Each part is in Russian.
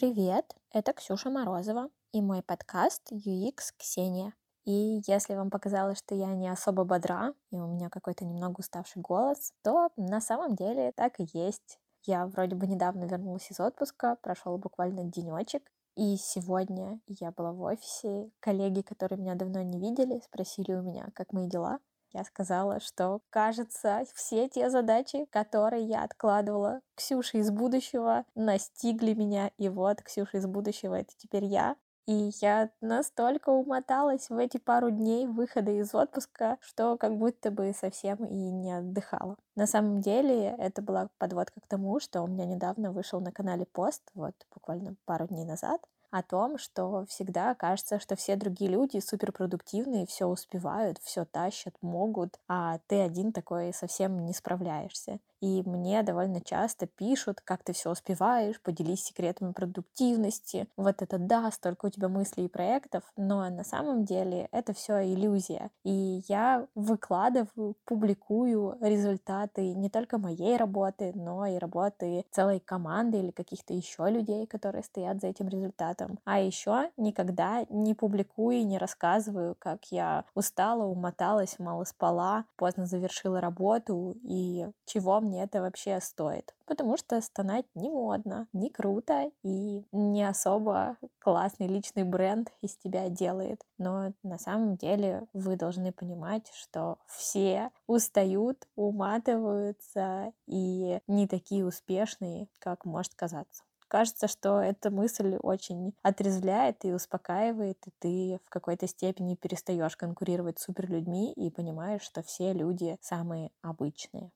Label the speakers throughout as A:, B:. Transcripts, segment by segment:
A: Привет, это Ксюша Морозова и мой подкаст UX Ксения. И если вам показалось, что я не особо бодра, и у меня какой-то немного уставший голос, то на самом деле так и есть. Я вроде бы недавно вернулась из отпуска, прошел буквально денечек, и сегодня я была в офисе. Коллеги, которые меня давно не видели, спросили у меня, как мои дела. Я сказала, что, кажется, все те задачи, которые я откладывала Ксюше из будущего, настигли меня. И вот Ксюша из будущего — это теперь я. И я настолько умоталась в эти пару дней выхода из отпуска, что как будто бы совсем и не отдыхала. На самом деле это была подводка к тому, что у меня недавно вышел на канале пост, вот буквально пару дней назад, о том, что всегда кажется, что все другие люди суперпродуктивные, все успевают, все тащат, могут, а ты один такой совсем не справляешься. И мне довольно часто пишут, как ты все успеваешь, поделись секретами продуктивности. Вот это да, столько у тебя мыслей и проектов, но на самом деле это все иллюзия. И я выкладываю, публикую результаты не только моей работы, но и работы целой команды или каких-то еще людей, которые стоят за этим результатом. А еще никогда не публикую и не рассказываю, как я устала, умоталась, мало спала, поздно завершила работу и чего мне это вообще стоит. Потому что стонать не модно, не круто и не особо классный личный бренд из тебя делает. Но на самом деле вы должны понимать, что все устают, уматываются и не такие успешные, как может казаться кажется, что эта мысль очень отрезвляет и успокаивает, и ты в какой-то степени перестаешь конкурировать с суперлюдьми и понимаешь, что все люди самые обычные.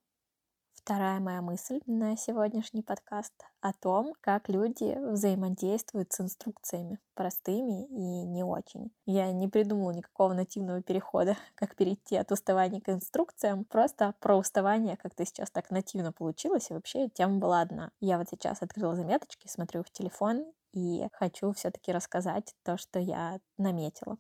A: Вторая моя мысль на сегодняшний подкаст о том, как люди взаимодействуют с инструкциями, простыми и не очень. Я не придумала никакого нативного перехода, как перейти от уставания к инструкциям, просто про уставание как-то сейчас так нативно получилось, и вообще тема была одна. Я вот сейчас открыла заметочки, смотрю в телефон и хочу все-таки рассказать то, что я наметила.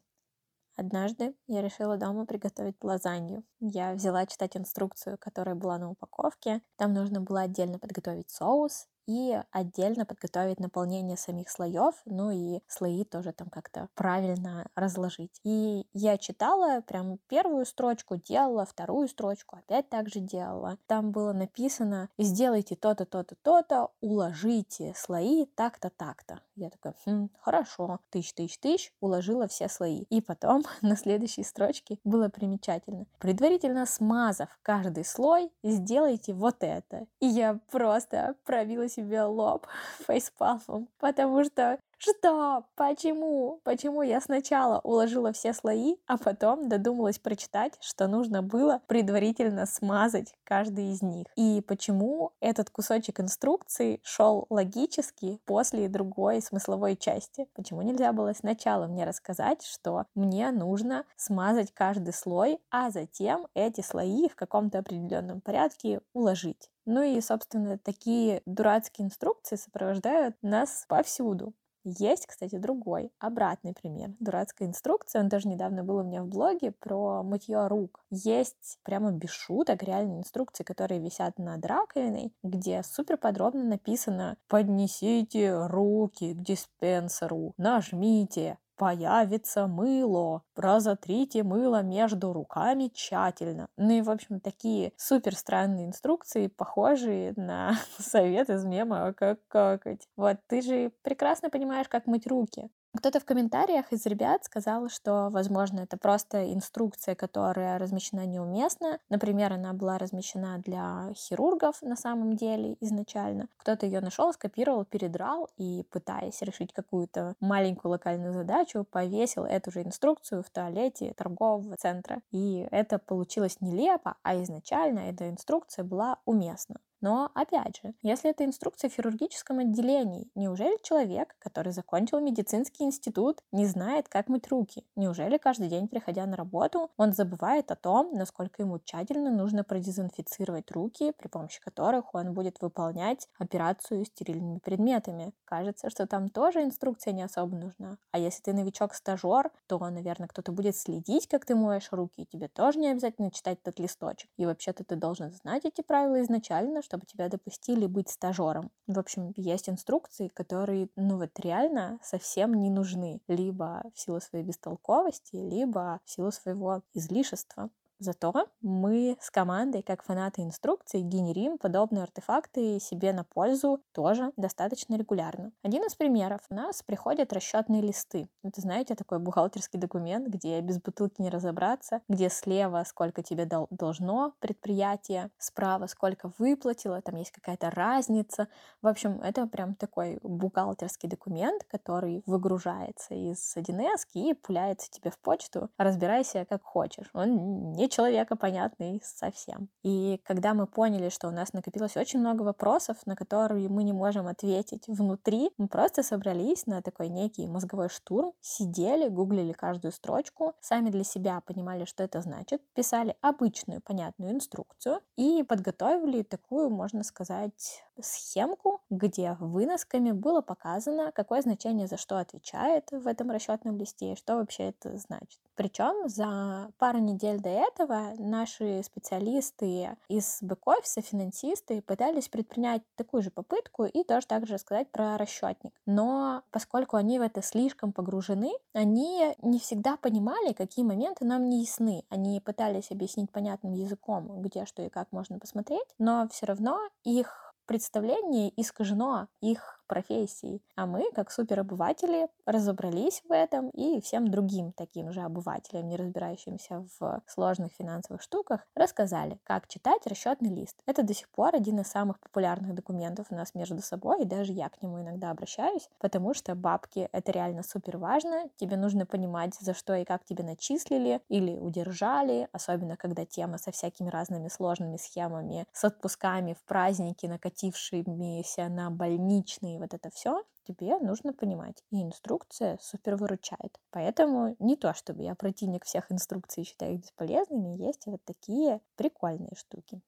A: Однажды я решила дома приготовить лазанью. Я взяла читать инструкцию, которая была на упаковке. Там нужно было отдельно подготовить соус, и отдельно подготовить наполнение самих слоев, ну и слои тоже там как-то правильно разложить. И я читала прям первую строчку, делала вторую строчку, опять так же делала. Там было написано «сделайте то-то, то-то, то-то, уложите слои так-то, так-то». Я такая, хм, хорошо, тысяч, тысяч, тысяч, уложила все слои. И потом на следующей строчке было примечательно. Предварительно смазав каждый слой, сделайте вот это. И я просто пробилась себе лоб фейспалмом, потому что что? Почему? Почему я сначала уложила все слои, а потом додумалась прочитать, что нужно было предварительно смазать каждый из них? И почему этот кусочек инструкции шел логически после другой смысловой части? Почему нельзя было сначала мне рассказать, что мне нужно смазать каждый слой, а затем эти слои в каком-то определенном порядке уложить? Ну и, собственно, такие дурацкие инструкции сопровождают нас повсюду. Есть, кстати, другой, обратный пример. Дурацкая инструкция, он даже недавно был у меня в блоге про мытье рук. Есть прямо без шуток реальные инструкции, которые висят над раковиной, где супер подробно написано «Поднесите руки к диспенсеру, нажмите, появится мыло. Разотрите мыло между руками тщательно. Ну и, в общем, такие супер странные инструкции, похожие на совет из мема «Как какать». Вот, ты же прекрасно понимаешь, как мыть руки. Кто-то в комментариях из ребят сказал, что, возможно, это просто инструкция, которая размещена неуместно. Например, она была размещена для хирургов на самом деле изначально. Кто-то ее нашел, скопировал, передрал и, пытаясь решить какую-то маленькую локальную задачу, повесил эту же инструкцию в туалете торгового центра. И это получилось нелепо, а изначально эта инструкция была уместна. Но, опять же, если это инструкция в хирургическом отделении, неужели человек, который закончил медицинский институт, не знает, как мыть руки? Неужели каждый день, приходя на работу, он забывает о том, насколько ему тщательно нужно продезинфицировать руки, при помощи которых он будет выполнять операцию стерильными предметами? Кажется, что там тоже инструкция не особо нужна. А если ты новичок-стажер, то, наверное, кто-то будет следить, как ты моешь руки, и тебе тоже не обязательно читать этот листочек. И вообще-то ты должен знать эти правила изначально, что чтобы тебя допустили быть стажером. В общем, есть инструкции, которые, ну вот реально совсем не нужны. Либо в силу своей бестолковости, либо в силу своего излишества. Зато мы с командой, как фанаты инструкций, генерим подобные артефакты себе на пользу тоже достаточно регулярно. Один из примеров. У нас приходят расчетные листы. Это, знаете, такой бухгалтерский документ, где без бутылки не разобраться, где слева сколько тебе дол- должно предприятие, справа сколько выплатило, там есть какая-то разница. В общем, это прям такой бухгалтерский документ, который выгружается из 1С и пуляется тебе в почту. Разбирайся как хочешь. Он не человека понятный совсем. И когда мы поняли, что у нас накопилось очень много вопросов, на которые мы не можем ответить внутри, мы просто собрались на такой некий мозговой штурм, сидели, гуглили каждую строчку, сами для себя понимали, что это значит, писали обычную понятную инструкцию и подготовили такую, можно сказать, схемку, где выносками было показано, какое значение за что отвечает в этом расчетном листе и что вообще это значит. Причем за пару недель до этого наши специалисты из бэк-офиса, финансисты, пытались предпринять такую же попытку и тоже так же рассказать про расчетник. Но поскольку они в это слишком погружены, они не всегда понимали, какие моменты нам не ясны. Они пытались объяснить понятным языком, где что и как можно посмотреть, но все равно их представление искажено их профессий. А мы, как суперобыватели, разобрались в этом и всем другим таким же обывателям, не разбирающимся в сложных финансовых штуках, рассказали, как читать расчетный лист. Это до сих пор один из самых популярных документов у нас между собой, и даже я к нему иногда обращаюсь, потому что бабки — это реально супер важно. Тебе нужно понимать, за что и как тебе начислили или удержали, особенно когда тема со всякими разными сложными схемами, с отпусками в праздники, накатившимися на больничные и вот это все тебе нужно понимать. И инструкция супер выручает. Поэтому не то, чтобы я противник всех инструкций считаю их бесполезными, есть вот такие прикольные штуки.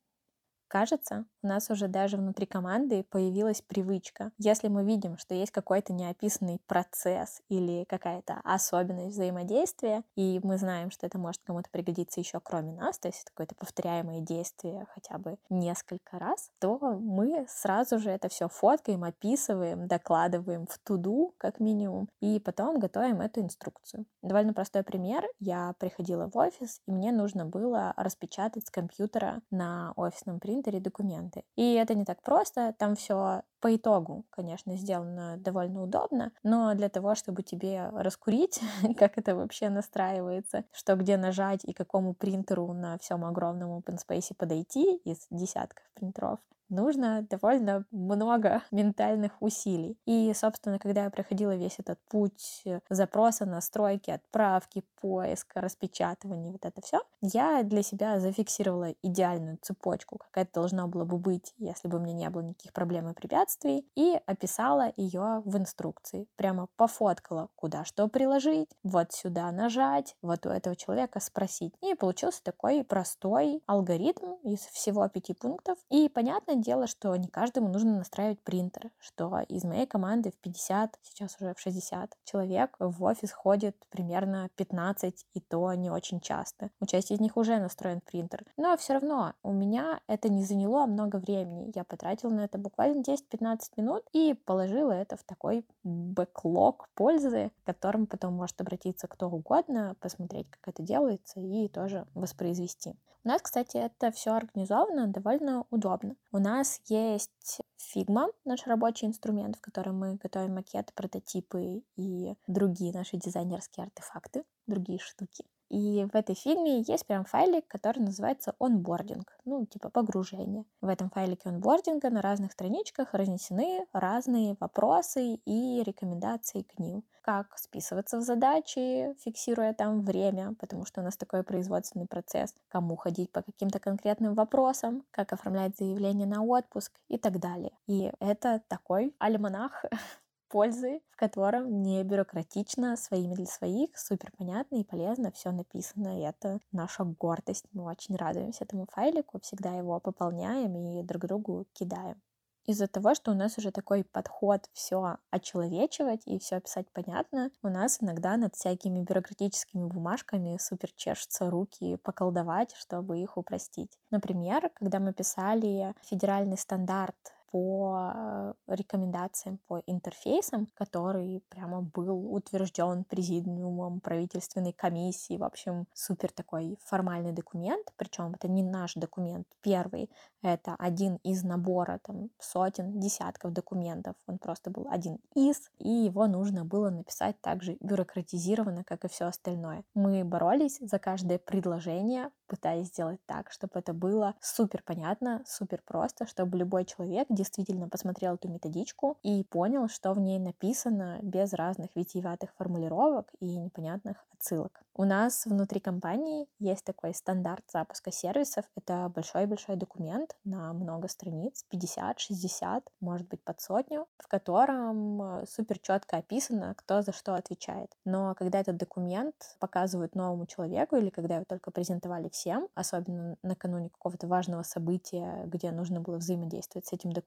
A: Кажется, у нас уже даже внутри команды появилась привычка. Если мы видим, что есть какой-то неописанный процесс или какая-то особенность взаимодействия, и мы знаем, что это может кому-то пригодиться еще кроме нас, то есть это какое-то повторяемое действие хотя бы несколько раз, то мы сразу же это все фоткаем, описываем, докладываем в туду, как минимум, и потом готовим эту инструкцию. Довольно простой пример. Я приходила в офис, и мне нужно было распечатать с компьютера на офисном принтере принтере документы. И это не так просто, там все по итогу, конечно, сделано довольно удобно, но для того, чтобы тебе раскурить, как это вообще настраивается, что где нажать и какому принтеру на всем огромном open space подойти из десятков принтеров, нужно довольно много ментальных усилий. И, собственно, когда я проходила весь этот путь э, запроса, настройки, отправки, поиска, распечатывания, вот это все, я для себя зафиксировала идеальную цепочку, какая это должна была бы быть, если бы у меня не было никаких проблем и препятствий, и описала ее в инструкции. Прямо пофоткала, куда что приложить, вот сюда нажать, вот у этого человека спросить. И получился такой простой алгоритм из всего пяти пунктов. И понятно, Понятное дело, что не каждому нужно настраивать принтер, что из моей команды в 50, сейчас уже в 60 человек в офис ходит примерно 15, и то не очень часто. У части из них уже настроен принтер. Но все равно у меня это не заняло много времени. Я потратила на это буквально 10-15 минут и положила это в такой бэклог пользы, к которому потом может обратиться кто угодно, посмотреть, как это делается и тоже воспроизвести. У нас, кстати, это все организовано довольно удобно. У нас есть Figma, наш рабочий инструмент, в котором мы готовим макеты, прототипы и другие наши дизайнерские артефакты, другие штуки. И в этой фигме есть прям файлик, который называется онбординг, ну, типа погружение. В этом файлике онбординга на разных страничках разнесены разные вопросы и рекомендации к ним. Как списываться в задачи, фиксируя там время, потому что у нас такой производственный процесс, кому ходить по каким-то конкретным вопросам, как оформлять заявление на отпуск и так далее. И это такой альманах пользы, в котором не бюрократично, своими для своих, супер понятно и полезно все написано, и это наша гордость. Мы очень радуемся этому файлику, всегда его пополняем и друг другу кидаем. Из-за того, что у нас уже такой подход все очеловечивать и все писать понятно, у нас иногда над всякими бюрократическими бумажками супер чешутся руки поколдовать, чтобы их упростить. Например, когда мы писали федеральный стандарт по э, рекомендациям, по интерфейсам, который прямо был утвержден президиумом правительственной комиссии. В общем, супер такой формальный документ, причем это не наш документ первый, это один из набора там сотен, десятков документов. Он просто был один из, и его нужно было написать так же бюрократизированно, как и все остальное. Мы боролись за каждое предложение, пытаясь сделать так, чтобы это было супер понятно, супер просто, чтобы любой человек действительно посмотрел эту методичку и понял, что в ней написано без разных витиеватых формулировок и непонятных отсылок. У нас внутри компании есть такой стандарт запуска сервисов. Это большой-большой документ на много страниц, 50, 60, может быть, под сотню, в котором э, супер четко описано, кто за что отвечает. Но когда этот документ показывают новому человеку или когда его только презентовали всем, особенно накануне какого-то важного события, где нужно было взаимодействовать с этим документом,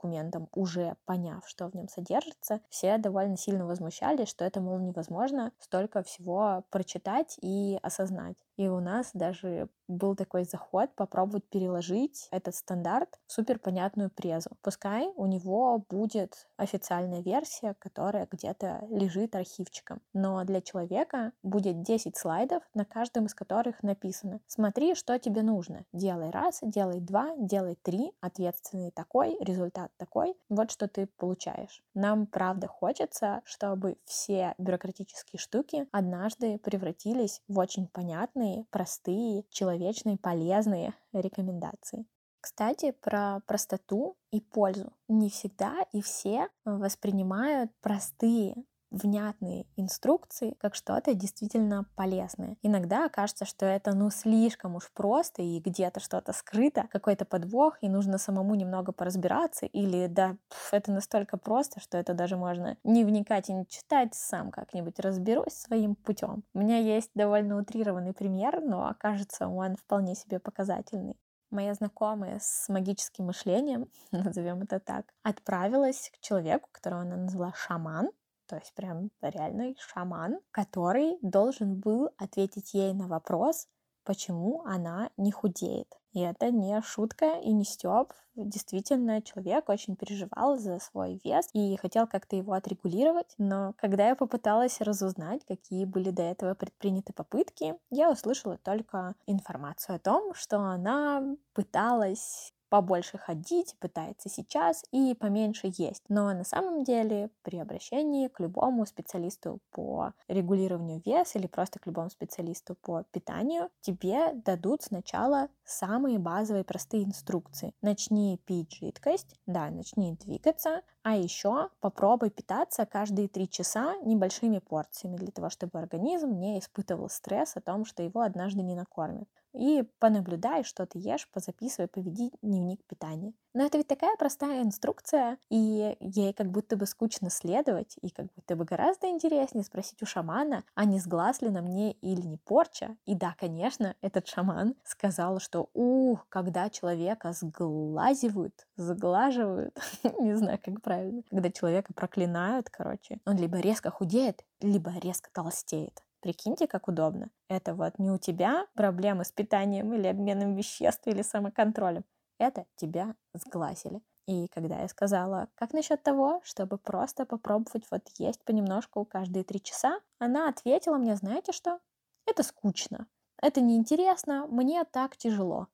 A: уже поняв, что в нем содержится, все довольно сильно возмущались, что это, мол, невозможно столько всего прочитать и осознать. И у нас даже был такой заход попробовать переложить этот стандарт в супер понятную презу. Пускай у него будет официальная версия, которая где-то лежит архивчиком. Но для человека будет 10 слайдов, на каждом из которых написано «Смотри, что тебе нужно. Делай раз, делай два, делай три, ответственный такой, результат такой. Вот что ты получаешь». Нам правда хочется, чтобы все бюрократические штуки однажды превратились в очень понятные понятные, простые, человечные, полезные рекомендации. Кстати, про простоту и пользу. Не всегда и все воспринимают простые внятные инструкции как что-то действительно полезное. Иногда кажется, что это ну слишком уж просто и где-то что-то скрыто, какой-то подвох, и нужно самому немного поразбираться, или да, пф, это настолько просто, что это даже можно не вникать и не читать, сам как-нибудь разберусь своим путем. У меня есть довольно утрированный пример, но окажется он вполне себе показательный моя знакомая с магическим мышлением, назовем это так, отправилась к человеку, которого она назвала шаман, то есть прям реальный шаман, который должен был ответить ей на вопрос, почему она не худеет. И это не шутка и не стёб. Действительно, человек очень переживал за свой вес и хотел как-то его отрегулировать. Но когда я попыталась разузнать, какие были до этого предприняты попытки, я услышала только информацию о том, что она пыталась побольше ходить, пытается сейчас и поменьше есть. Но на самом деле при обращении к любому специалисту по регулированию веса или просто к любому специалисту по питанию тебе дадут сначала самые базовые простые инструкции. Начни пить жидкость, да, начни двигаться, а еще попробуй питаться каждые три часа небольшими порциями для того, чтобы организм не испытывал стресс о том, что его однажды не накормят и понаблюдай, что ты ешь, позаписывай, поведи дневник питания. Но это ведь такая простая инструкция, и ей как будто бы скучно следовать, и как будто бы гораздо интереснее спросить у шамана, а не сглаз ли на мне или не порча. И да, конечно, этот шаман сказал, что ух, когда человека сглазивают, сглаживают, не знаю, как правильно, когда человека проклинают, короче, он либо резко худеет, либо резко толстеет. Прикиньте, как удобно. Это вот не у тебя проблемы с питанием или обменом веществ или самоконтролем. Это тебя сглазили. И когда я сказала, как насчет того, чтобы просто попробовать вот есть понемножку каждые три часа, она ответила мне, знаете что? Это скучно. Это неинтересно, мне так тяжело.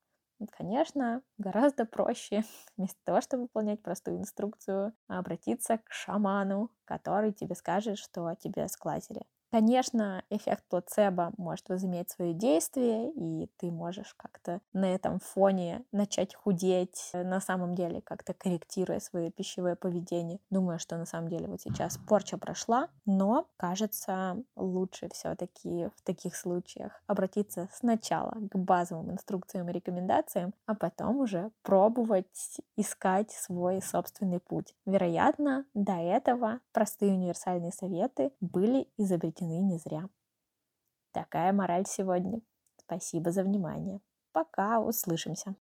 A: Конечно, гораздо проще, вместо того, чтобы выполнять простую инструкцию, обратиться к шаману, который тебе скажет, что тебе сглазили. Конечно, эффект плацебо может возыметь свое действие, и ты можешь как-то на этом фоне начать худеть, э, на самом деле как-то корректируя свое пищевое поведение. Думаю, что на самом деле вот сейчас порча прошла, но, кажется, лучше все-таки в таких случаях обратиться сначала к базовым инструкциям и рекомендациям, а потом уже пробовать искать свой собственный путь. Вероятно, до этого простые универсальные советы были изобретены изобретены не зря. Такая мораль сегодня. Спасибо за внимание. Пока, услышимся.